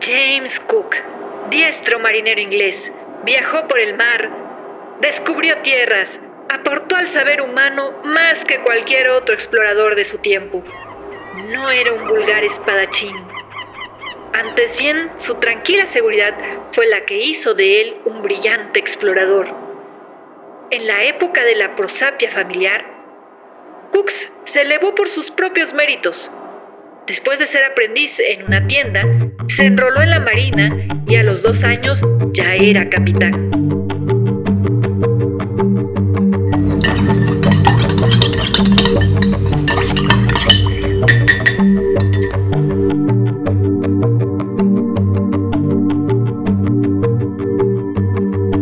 James Cook, diestro marinero inglés, viajó por el mar, descubrió tierras, aportó al saber humano más que cualquier otro explorador de su tiempo. No era un vulgar espadachín. Antes bien, su tranquila seguridad fue la que hizo de él un brillante explorador. En la época de la prosapia familiar, Cooks se elevó por sus propios méritos. Después de ser aprendiz en una tienda, se enroló en la marina y a los dos años ya era capitán.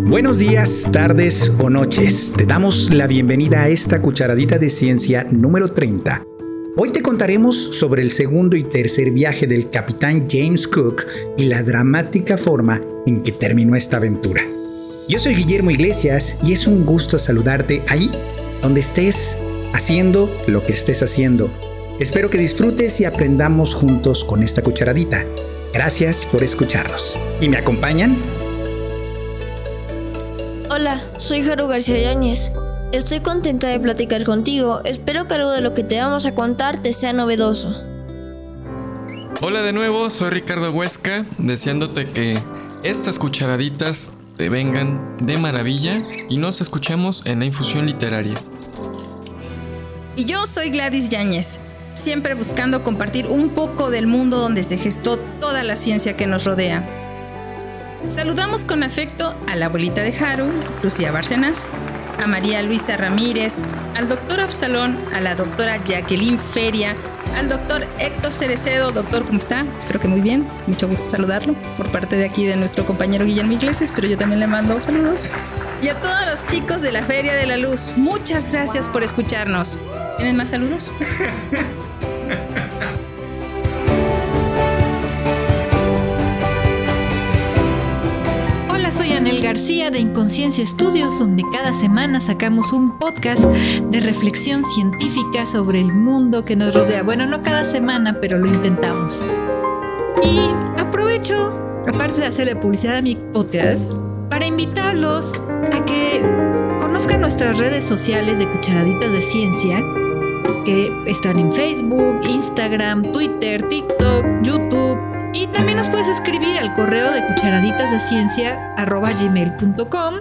Buenos días, tardes o noches. Te damos la bienvenida a esta cucharadita de ciencia número 30. Hoy te contaremos sobre el segundo y tercer viaje del capitán James Cook y la dramática forma en que terminó esta aventura. Yo soy Guillermo Iglesias y es un gusto saludarte ahí, donde estés haciendo lo que estés haciendo. Espero que disfrutes y aprendamos juntos con esta cucharadita. Gracias por escucharnos. ¿Y me acompañan? Hola, soy Jaro García Yáñez. Estoy contenta de platicar contigo. Espero que algo de lo que te vamos a contar te sea novedoso. Hola de nuevo, soy Ricardo Huesca, deseándote que estas cucharaditas te vengan de maravilla y nos escuchemos en la infusión literaria. Y yo soy Gladys Yáñez, siempre buscando compartir un poco del mundo donde se gestó toda la ciencia que nos rodea. Saludamos con afecto a la abuelita de Haru, Lucía Bárcenas, a María Luisa Ramírez, al doctor Absalón, a la doctora Jacqueline Feria, al doctor Héctor Cerecedo. Doctor, ¿cómo está? Espero que muy bien. Mucho gusto saludarlo por parte de aquí de nuestro compañero Guillermo Iglesias, pero yo también le mando saludos. Y a todos los chicos de la Feria de la Luz, muchas gracias por escucharnos. ¿Tienen más saludos? García de Inconsciencia Estudios, donde cada semana sacamos un podcast de reflexión científica sobre el mundo que nos rodea. Bueno, no cada semana, pero lo intentamos. Y aprovecho, aparte de hacerle publicidad a mi podcast, para invitarlos a que conozcan nuestras redes sociales de Cucharaditas de Ciencia, que están en Facebook, Instagram, Twitter, TikTok, YouTube. También nos puedes escribir al correo de cucharaditasdeciencia.gmail.com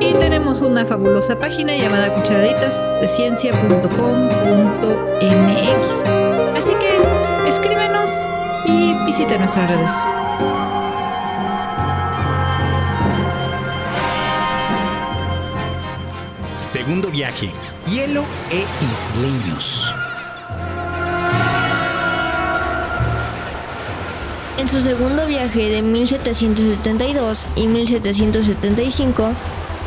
y tenemos una fabulosa página llamada cucharaditasdeciencia.com.mx. Así que escríbenos y visita nuestras redes. Segundo viaje. Hielo e isleños. En su segundo viaje de 1772 y 1775,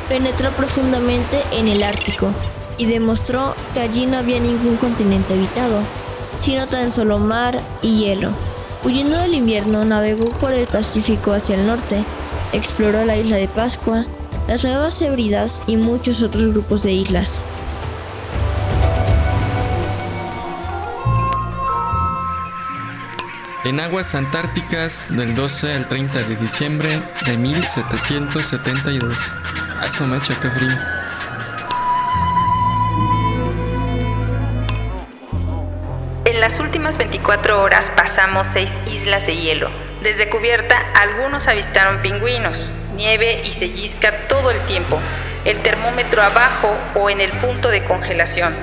penetró profundamente en el Ártico y demostró que allí no había ningún continente habitado, sino tan solo mar y hielo. Huyendo del invierno, navegó por el Pacífico hacia el norte, exploró la isla de Pascua, las Nuevas Hebridas y muchos otros grupos de islas. En aguas antárticas del 12 al 30 de diciembre de 1772. Eso me echa que frío. En las últimas 24 horas pasamos seis islas de hielo. Desde cubierta, algunos avistaron pingüinos, nieve y sellisca todo el tiempo, el termómetro abajo o en el punto de congelación,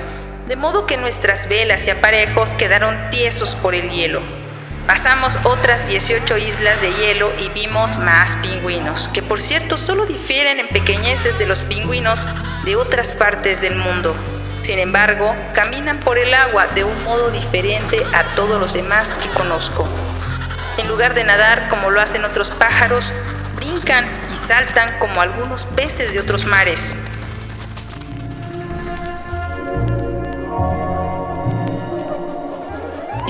de modo que nuestras velas y aparejos quedaron tiesos por el hielo. Pasamos otras 18 islas de hielo y vimos más pingüinos, que por cierto solo difieren en pequeñeces de los pingüinos de otras partes del mundo. Sin embargo, caminan por el agua de un modo diferente a todos los demás que conozco. En lugar de nadar como lo hacen otros pájaros, brincan y saltan como algunos peces de otros mares.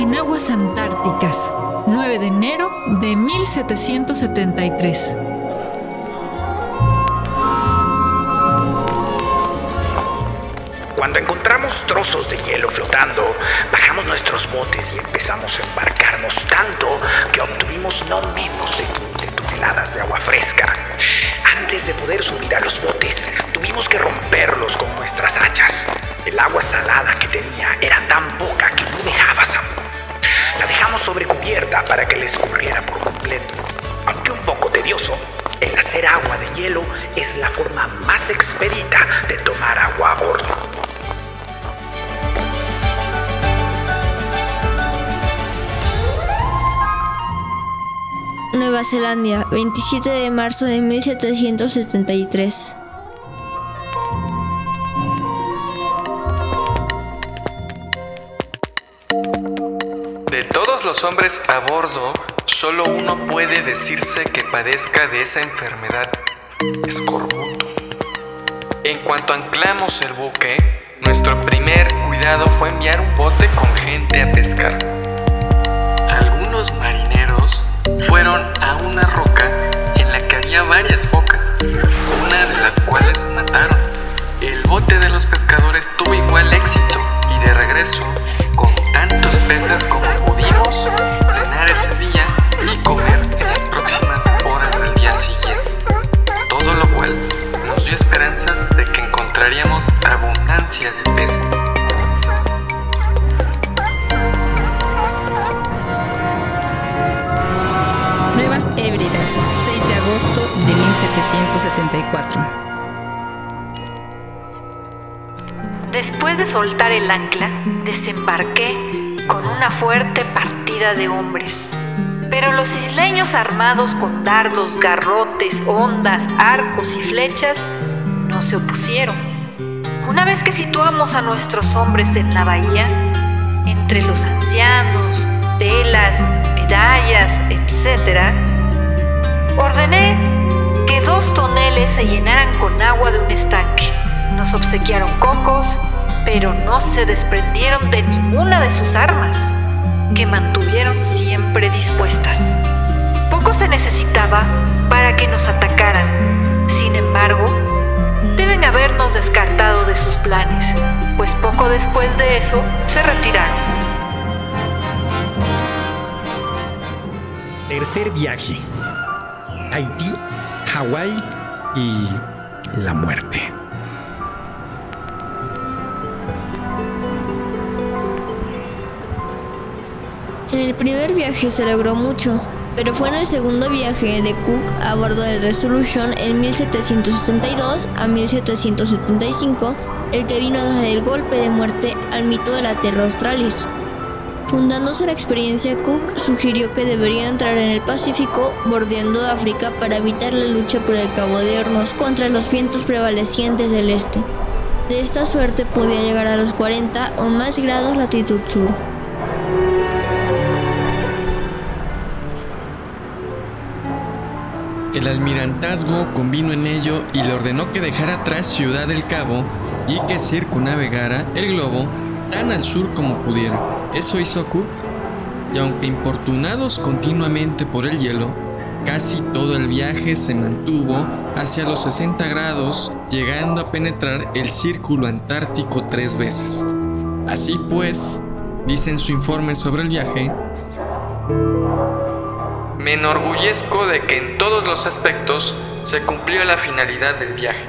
En aguas antárticas, 9 de enero de 1773. Cuando encontramos trozos de hielo flotando, bajamos nuestros botes y empezamos a embarcarnos tanto que obtuvimos no menos de 15 toneladas de agua fresca. Antes de poder subir a los botes, tuvimos que romperlos con nuestras hachas. El agua salada que tenía era tan poca que no dejaba sabor. La dejamos sobre cubierta para que le escurriera por completo. Aunque un poco tedioso, el hacer agua de hielo es la forma más expedita de tomar agua a bordo. Nueva Zelanda, 27 de marzo de 1773. Los hombres a bordo, solo uno puede decirse que padezca de esa enfermedad, escorbuto. En cuanto anclamos el buque, nuestro primer cuidado fue enviar un bote con gente a pescar. Algunos marineros fueron a una roca en la que había varias focas, una de las cuales mataron. El bote de los pescadores tuvo igual éxito y de regreso, con tantos peces como pudimos, cenar ese día y comer en las próximas horas del día siguiente. Todo lo cual nos dio esperanzas de que encontraríamos abundancia de peces. Nuevas Hébridas, 6 de agosto de 1774. Después de soltar el ancla, desembarqué con una fuerte partida de hombres. Pero los isleños armados con dardos, garrotes, ondas, arcos y flechas no se opusieron. Una vez que situamos a nuestros hombres en la bahía, entre los ancianos, telas, medallas, etc., ordené que dos toneles se llenaran con agua de un estanque. Nos obsequiaron cocos, pero no se desprendieron de ninguna de sus armas, que mantuvieron siempre dispuestas. Poco se necesitaba para que nos atacaran. Sin embargo, deben habernos descartado de sus planes, pues poco después de eso se retiraron. Tercer viaje. Haití, Hawái y la muerte. El primer viaje se logró mucho, pero fue en el segundo viaje de Cook a bordo del Resolution en 1772 a 1775 el que vino a dar el golpe de muerte al mito de la Terra Australis. Fundándose la experiencia, Cook sugirió que debería entrar en el Pacífico bordeando África para evitar la lucha por el Cabo de Hornos contra los vientos prevalecientes del este. De esta suerte podía llegar a los 40 o más grados latitud sur. El almirantazgo convino en ello y le ordenó que dejara atrás Ciudad del Cabo y que circunnavegara el globo tan al sur como pudiera. Eso hizo Cook, y aunque importunados continuamente por el hielo, casi todo el viaje se mantuvo hacia los 60 grados, llegando a penetrar el círculo antártico tres veces. Así pues, dice en su informe sobre el viaje, me enorgullezco de que en todos los aspectos se cumplió la finalidad del viaje.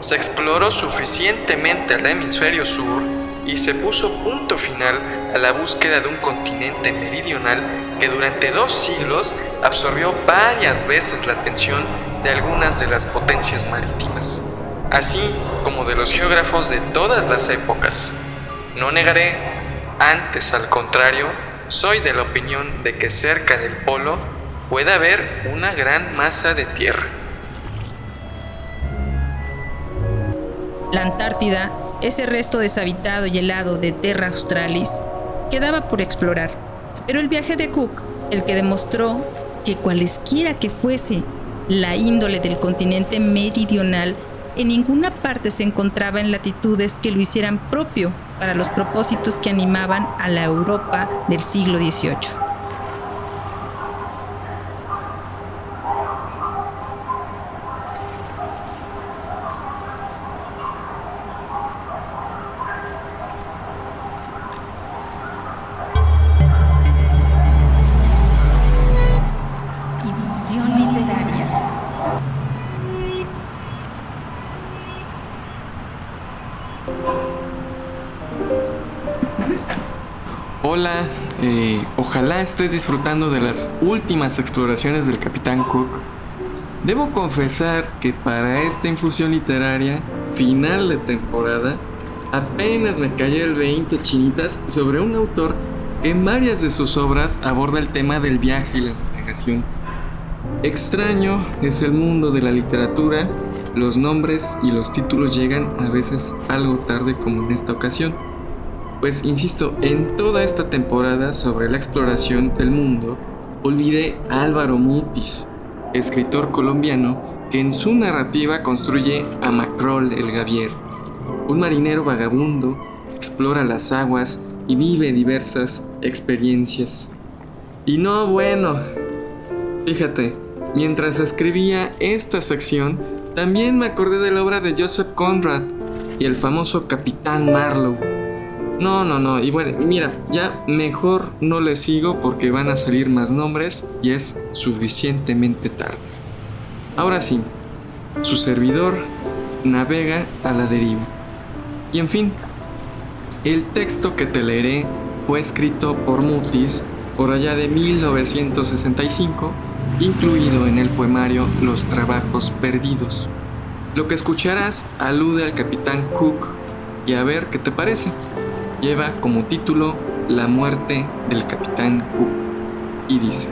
Se exploró suficientemente el hemisferio sur y se puso punto final a la búsqueda de un continente meridional que durante dos siglos absorbió varias veces la atención de algunas de las potencias marítimas, así como de los geógrafos de todas las épocas. No negaré, antes al contrario, soy de la opinión de que cerca del polo puede haber una gran masa de tierra. La Antártida, ese resto deshabitado y helado de Terra Australis, quedaba por explorar. Pero el viaje de Cook, el que demostró que cualesquiera que fuese la índole del continente meridional, en ninguna parte se encontraba en latitudes que lo hicieran propio para los propósitos que animaban a la Europa del siglo XVIII. Eh, ojalá estés disfrutando de las últimas exploraciones del Capitán Cook. Debo confesar que para esta infusión literaria, final de temporada, apenas me cayó el 20 chinitas sobre un autor que en varias de sus obras aborda el tema del viaje y la navegación. Extraño es el mundo de la literatura, los nombres y los títulos llegan a veces algo tarde como en esta ocasión. Pues insisto, en toda esta temporada sobre la exploración del mundo, olvidé a Álvaro Mutis, escritor colombiano que en su narrativa construye a Macrol el Gavier, un marinero vagabundo, explora las aguas y vive diversas experiencias. Y no bueno, fíjate, mientras escribía esta sección, también me acordé de la obra de Joseph Conrad y el famoso Capitán Marlowe. No, no, no, y bueno, mira, ya mejor no le sigo porque van a salir más nombres y es suficientemente tarde. Ahora sí, su servidor navega a la deriva. Y en fin, el texto que te leeré fue escrito por Mutis por allá de 1965, incluido en el poemario Los Trabajos Perdidos. Lo que escucharás alude al capitán Cook y a ver qué te parece. Lleva como título La muerte del capitán Cook y dice,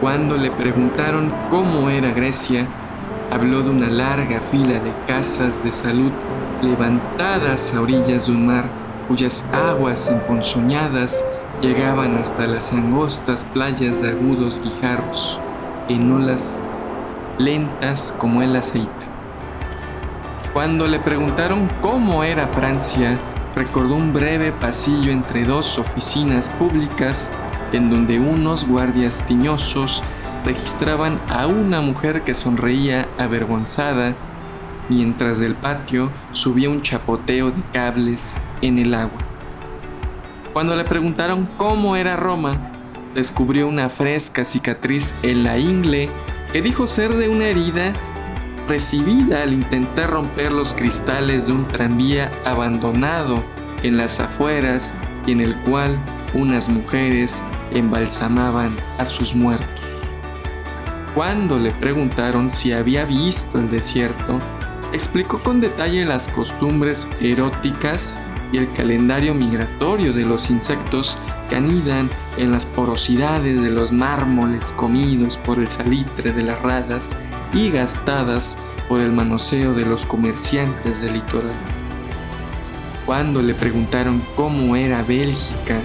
Cuando le preguntaron cómo era Grecia, habló de una larga fila de casas de salud levantadas a orillas de un mar cuyas aguas emponzoñadas llegaban hasta las angostas playas de agudos guijarros, en olas lentas como el aceite. Cuando le preguntaron cómo era Francia, recordó un breve pasillo entre dos oficinas públicas en donde unos guardias tiñosos registraban a una mujer que sonreía avergonzada mientras del patio subía un chapoteo de cables en el agua. Cuando le preguntaron cómo era Roma, descubrió una fresca cicatriz en la ingle que dijo ser de una herida recibida al intentar romper los cristales de un tranvía abandonado en las afueras y en el cual unas mujeres embalsamaban a sus muertos. Cuando le preguntaron si había visto el desierto, explicó con detalle las costumbres eróticas y el calendario migratorio de los insectos que anidan en las porosidades de los mármoles comidos por el salitre de las radas y gastadas por el manoseo de los comerciantes del litoral. Cuando le preguntaron cómo era Bélgica,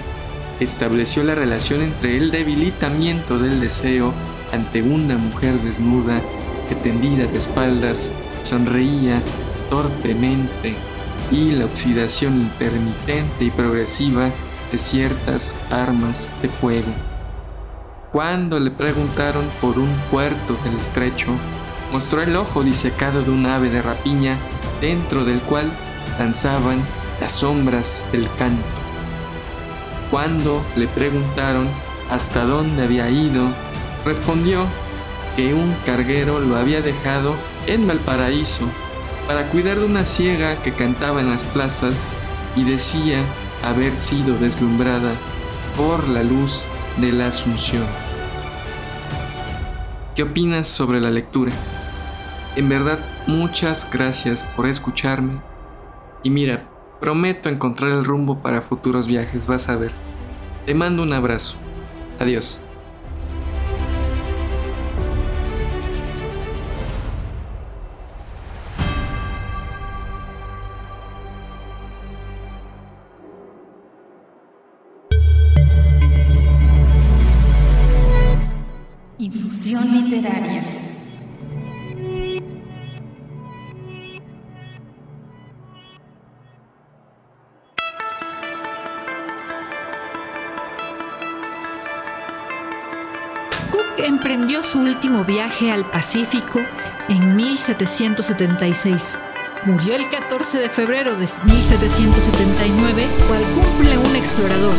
estableció la relación entre el debilitamiento del deseo ante una mujer desnuda que tendida de espaldas sonreía torpemente y la oxidación intermitente y progresiva de ciertas armas de fuego. Cuando le preguntaron por un puerto del estrecho, mostró el ojo disecado de un ave de rapiña dentro del cual danzaban las sombras del canto. Cuando le preguntaron hasta dónde había ido, respondió que un carguero lo había dejado en Valparaíso para cuidar de una ciega que cantaba en las plazas y decía haber sido deslumbrada por la luz de la Asunción. ¿Qué opinas sobre la lectura? En verdad, muchas gracias por escucharme. Y mira, prometo encontrar el rumbo para futuros viajes, vas a ver. Te mando un abrazo. Adiós. Viaje al Pacífico en 1776. Murió el 14 de febrero de 1779, cual cumple un explorador,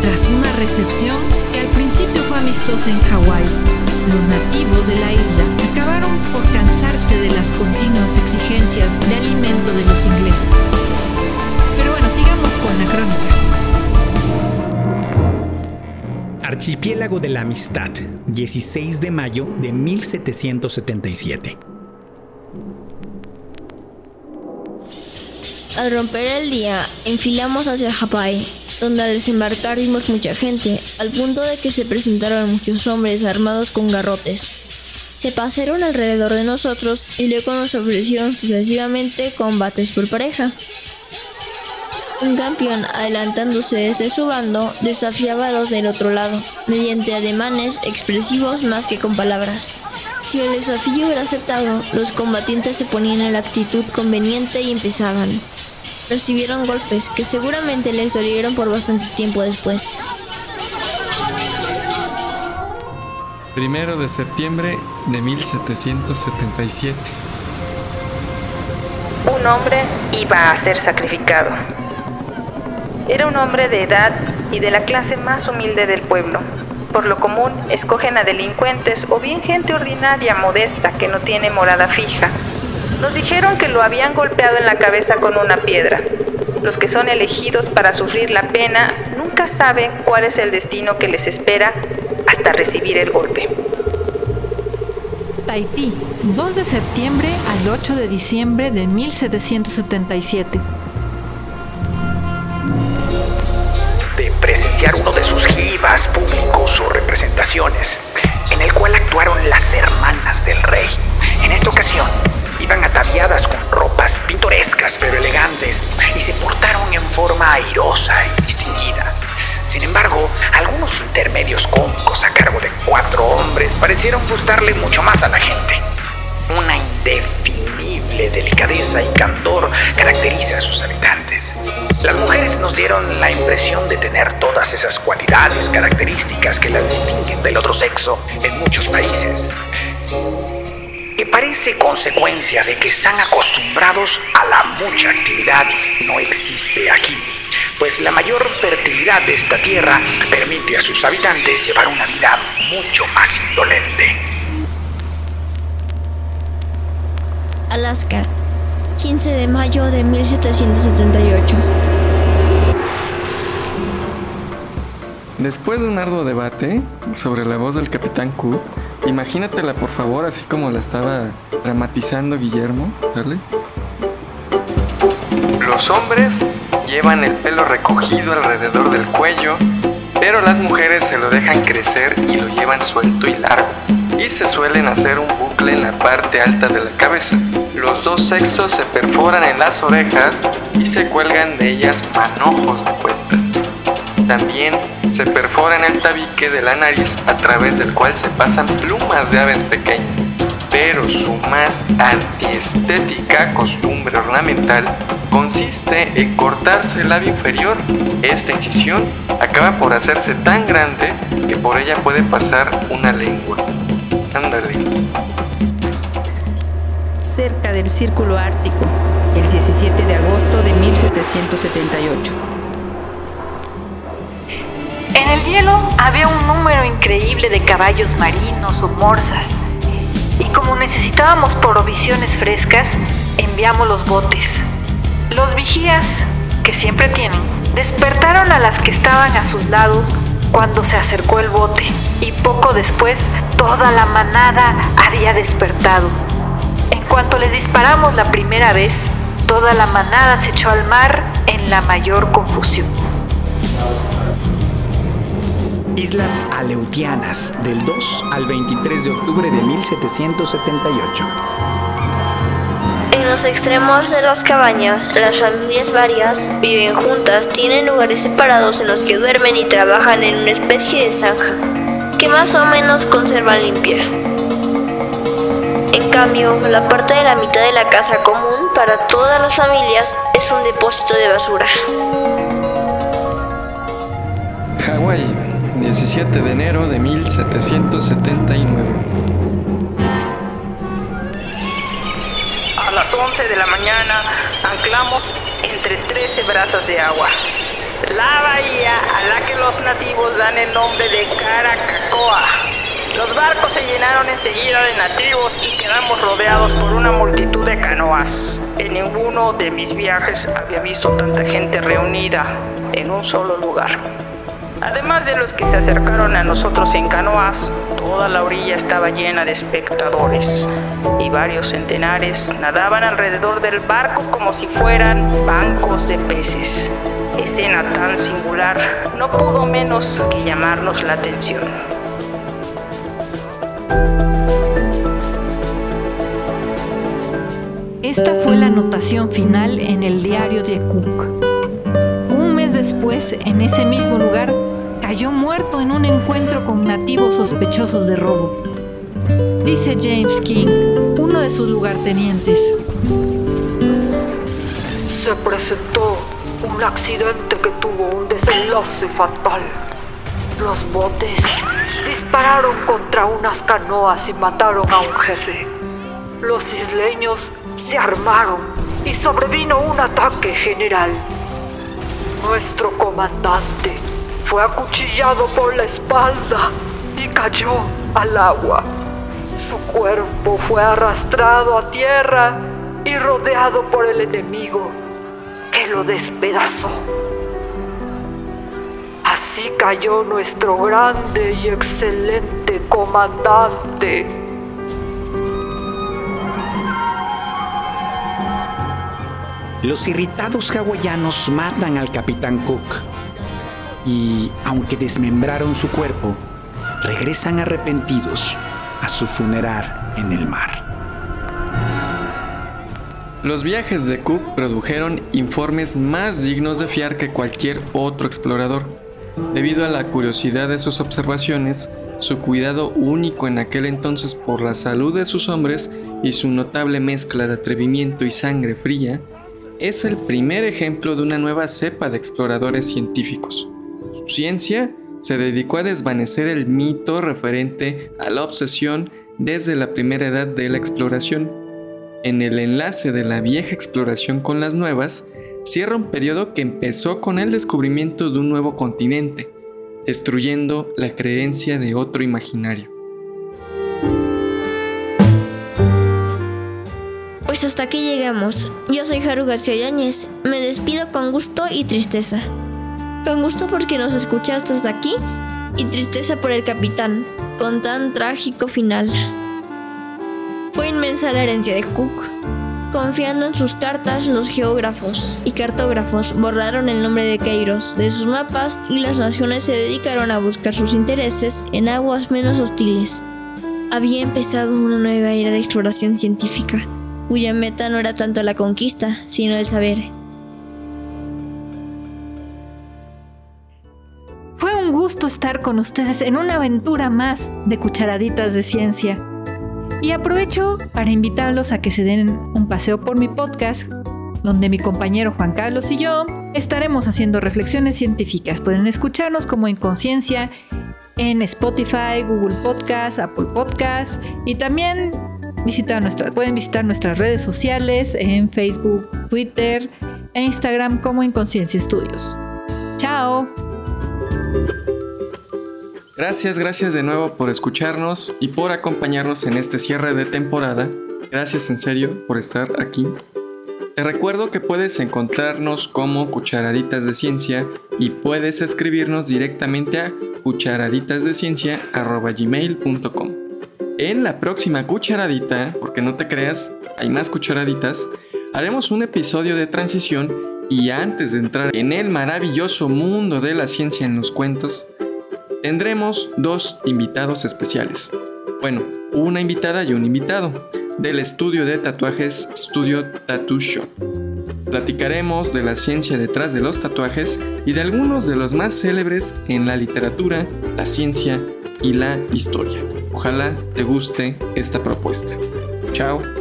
tras una recepción que al principio fue amistosa en Hawái los nativos de la isla acabaron por cansarse de las continuas exigencias de alimento de los ingleses. Pero bueno, sigamos con la crónica. Archipiélago de la Amistad, 16 de mayo de 1777. Al romper el día, enfilamos hacia Japay, donde al desembarcar vimos mucha gente, al punto de que se presentaron muchos hombres armados con garrotes. Se pasaron alrededor de nosotros y luego nos ofrecieron sucesivamente combates por pareja. Un campeón, adelantándose desde su bando, desafiaba a los del otro lado, mediante ademanes expresivos más que con palabras. Si el desafío era aceptado, los combatientes se ponían en la actitud conveniente y empezaban. Recibieron golpes que seguramente les dolieron por bastante tiempo después. Primero de septiembre de 1777. Un hombre iba a ser sacrificado. Era un hombre de edad y de la clase más humilde del pueblo. Por lo común, escogen a delincuentes o bien gente ordinaria, modesta, que no tiene morada fija. Nos dijeron que lo habían golpeado en la cabeza con una piedra. Los que son elegidos para sufrir la pena nunca saben cuál es el destino que les espera hasta recibir el golpe. Tahití, 2 de septiembre al 8 de diciembre de 1777. Uno de sus gibas públicos o representaciones, en el cual actuaron las hermanas del rey. En esta ocasión, iban ataviadas con ropas pintorescas pero elegantes y se portaron en forma airosa y distinguida. Sin embargo, algunos intermedios cómicos a cargo de cuatro hombres parecieron gustarle mucho más a la gente. Una indefinible delicadeza y candor caracteriza a sus habitantes. Las mujeres nos dieron la impresión de tener todas esas cualidades características que las distinguen del otro sexo en muchos países, que parece consecuencia de que están acostumbrados a la mucha actividad, no existe aquí, pues la mayor fertilidad de esta tierra permite a sus habitantes llevar una vida mucho más indolente. Alaska, 15 de mayo de 1778. Después de un arduo debate sobre la voz del capitán Cook, imagínatela por favor así como la estaba dramatizando Guillermo, ¿vale? Los hombres llevan el pelo recogido alrededor del cuello, pero las mujeres se lo dejan crecer y lo llevan suelto y largo. Y se suelen hacer un bucle en la parte alta de la cabeza. Los dos sexos se perforan en las orejas y se cuelgan de ellas manojos de cuentas. También se perforan el tabique de la nariz a través del cual se pasan plumas de aves pequeñas. Pero su más antiestética costumbre ornamental consiste en cortarse el labio inferior. Esta incisión acaba por hacerse tan grande que por ella puede pasar una lengua. Ándale. Cerca del Círculo Ártico, el 17 de agosto de 1778. En el hielo había un número increíble de caballos marinos o morsas. Y como necesitábamos provisiones frescas, enviamos los botes. Los vigías, que siempre tienen, despertaron a las que estaban a sus lados cuando se acercó el bote. Y poco después, toda la manada había despertado. En cuanto les disparamos la primera vez, toda la manada se echó al mar en la mayor confusión. Islas Aleutianas, del 2 al 23 de octubre de 1778. Los extremos de las cabañas, las familias varias viven juntas, tienen lugares separados en los que duermen y trabajan en una especie de zanja, que más o menos conservan limpia. En cambio, la parte de la mitad de la casa común para todas las familias es un depósito de basura. Hawái, 17 de enero de 1779. 11 de la mañana anclamos entre 13 brazas de agua. La bahía a la que los nativos dan el nombre de Caracacoa. Los barcos se llenaron enseguida de nativos y quedamos rodeados por una multitud de canoas. En ninguno de mis viajes había visto tanta gente reunida en un solo lugar. Además de los que se acercaron a nosotros en canoas, toda la orilla estaba llena de espectadores y varios centenares nadaban alrededor del barco como si fueran bancos de peces. Escena tan singular no pudo menos que llamarnos la atención. Esta fue la anotación final en el diario de Cook. Un mes después, en ese mismo lugar, cayó muerto en un encuentro con nativos sospechosos de robo. Dice James King, uno de sus lugartenientes. Se presentó un accidente que tuvo un desenlace fatal. Los botes dispararon contra unas canoas y mataron a un jefe. Los isleños se armaron y sobrevino un ataque general. Nuestro comandante fue acuchillado por la espalda y cayó al agua. Su cuerpo fue arrastrado a tierra y rodeado por el enemigo, que lo despedazó. Así cayó nuestro grande y excelente comandante. Los irritados hawaianos matan al capitán Cook y, aunque desmembraron su cuerpo, regresan arrepentidos a su funeral en el mar. Los viajes de Cook produjeron informes más dignos de fiar que cualquier otro explorador, debido a la curiosidad de sus observaciones, su cuidado único en aquel entonces por la salud de sus hombres y su notable mezcla de atrevimiento y sangre fría, es el primer ejemplo de una nueva cepa de exploradores científicos. Ciencia se dedicó a desvanecer el mito referente a la obsesión desde la primera edad de la exploración. En el enlace de la vieja exploración con las nuevas, cierra un periodo que empezó con el descubrimiento de un nuevo continente, destruyendo la creencia de otro imaginario. Pues hasta aquí llegamos. Yo soy Haru García Yáñez. Me despido con gusto y tristeza. Con gusto porque nos escuchaste hasta aquí y tristeza por el capitán, con tan trágico final. Fue inmensa la herencia de Cook. Confiando en sus cartas, los geógrafos y cartógrafos borraron el nombre de Kairos de sus mapas y las naciones se dedicaron a buscar sus intereses en aguas menos hostiles. Había empezado una nueva era de exploración científica cuya meta no era tanto la conquista, sino el saber. Gusto estar con ustedes en una aventura más de cucharaditas de ciencia. Y aprovecho para invitarlos a que se den un paseo por mi podcast, donde mi compañero Juan Carlos y yo estaremos haciendo reflexiones científicas. Pueden escucharnos como Inconsciencia en Spotify, Google Podcast, Apple Podcast y también nuestra, pueden visitar nuestras redes sociales en Facebook, Twitter e Instagram como Inconsciencia Estudios. ¡Chao! Gracias, gracias de nuevo por escucharnos y por acompañarnos en este cierre de temporada. Gracias en serio por estar aquí. Te recuerdo que puedes encontrarnos como Cucharaditas de Ciencia y puedes escribirnos directamente a cucharaditasdeciencia.gmail.com en la próxima cucharadita, porque no te creas, hay más cucharaditas, haremos un episodio de transición y antes de entrar en el maravilloso mundo de la ciencia en los cuentos, tendremos dos invitados especiales. Bueno, una invitada y un invitado del estudio de tatuajes Studio Tattoo Shop. Platicaremos de la ciencia detrás de los tatuajes y de algunos de los más célebres en la literatura, la ciencia y la historia. Ojalá te guste esta propuesta. Chao.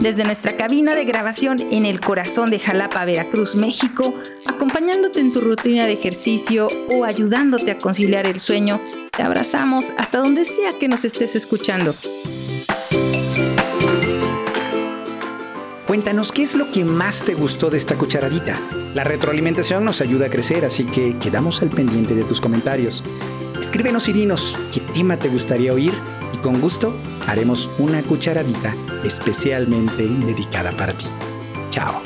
Desde nuestra cabina de grabación en el corazón de Jalapa, Veracruz, México, acompañándote en tu rutina de ejercicio o ayudándote a conciliar el sueño, te abrazamos hasta donde sea que nos estés escuchando. Cuéntanos qué es lo que más te gustó de esta cucharadita. La retroalimentación nos ayuda a crecer, así que quedamos al pendiente de tus comentarios. Escríbenos y dinos qué tema te gustaría oír y con gusto haremos una cucharadita especialmente dedicada para ti. Chao.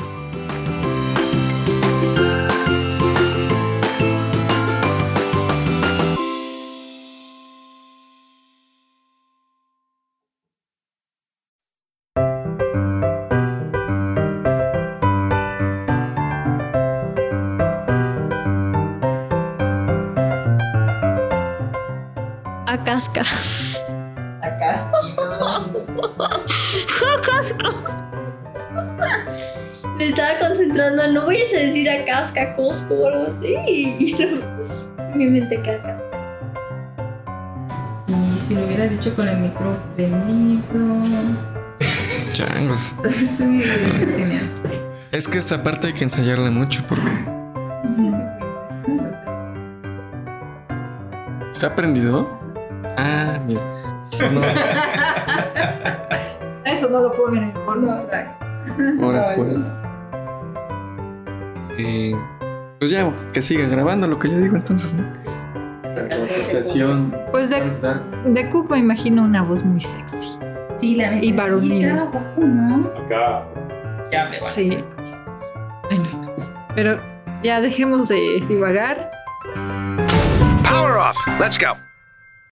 Acasca. No voy a decir a Casca, Cosco o algo así. Y no, mi mente queda Casca. Y si lo hubieras dicho con el micro prendido. Changos. Genial. Es que esta parte hay que ensayarla mucho porque. ¿Está prendido? Ah, mira. No, Eso no lo pongan en el bonus track. ahora pues. Pues ya, que siga grabando lo que yo digo entonces, ¿no? La asociación. Pues de, de Cook me imagino una voz muy sexy. Sí, la neta. Y varonil. ¿no? Acá. Ya me Sí. Ay, no. Pero ya dejemos de divagar. Power off. Let's go.